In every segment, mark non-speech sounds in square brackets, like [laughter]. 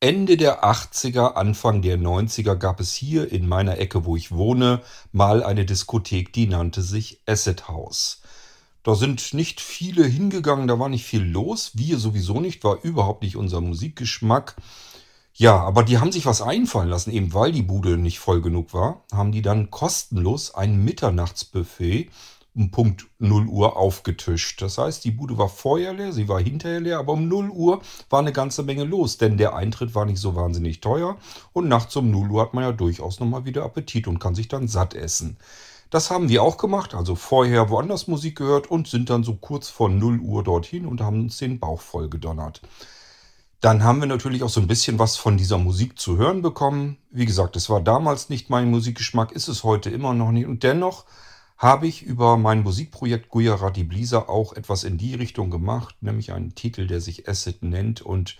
Ende der 80er, Anfang der 90er gab es hier in meiner Ecke, wo ich wohne, mal eine Diskothek, die nannte sich Acid House. Da sind nicht viele hingegangen, da war nicht viel los. Wir sowieso nicht, war überhaupt nicht unser Musikgeschmack. Ja, aber die haben sich was einfallen lassen, eben weil die Bude nicht voll genug war, haben die dann kostenlos ein Mitternachtsbuffet um Punkt 0 Uhr aufgetischt. Das heißt, die Bude war vorher leer, sie war hinterher leer, aber um 0 Uhr war eine ganze Menge los, denn der Eintritt war nicht so wahnsinnig teuer und nachts um 0 Uhr hat man ja durchaus nochmal wieder Appetit und kann sich dann satt essen. Das haben wir auch gemacht, also vorher woanders Musik gehört und sind dann so kurz vor 0 Uhr dorthin und haben uns den Bauch voll gedonnert. Dann haben wir natürlich auch so ein bisschen was von dieser Musik zu hören bekommen. Wie gesagt, es war damals nicht mein Musikgeschmack, ist es heute immer noch nicht. Und dennoch habe ich über mein Musikprojekt Gujarati Blisa auch etwas in die Richtung gemacht, nämlich einen Titel, der sich Acid nennt und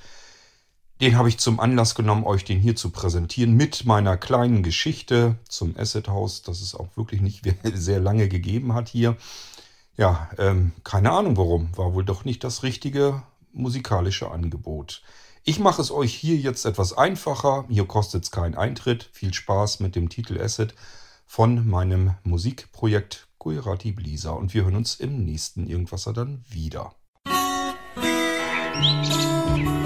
den habe ich zum Anlass genommen, euch den hier zu präsentieren mit meiner kleinen Geschichte zum Acid House, das es auch wirklich nicht [laughs] sehr lange gegeben hat hier. Ja, ähm, keine Ahnung warum, war wohl doch nicht das richtige musikalische Angebot. Ich mache es euch hier jetzt etwas einfacher. Hier kostet es keinen Eintritt. Viel Spaß mit dem Titel Acid von meinem Musikprojekt Gujarati Blisa. Und wir hören uns im nächsten Irgendwasser dann wieder. Musik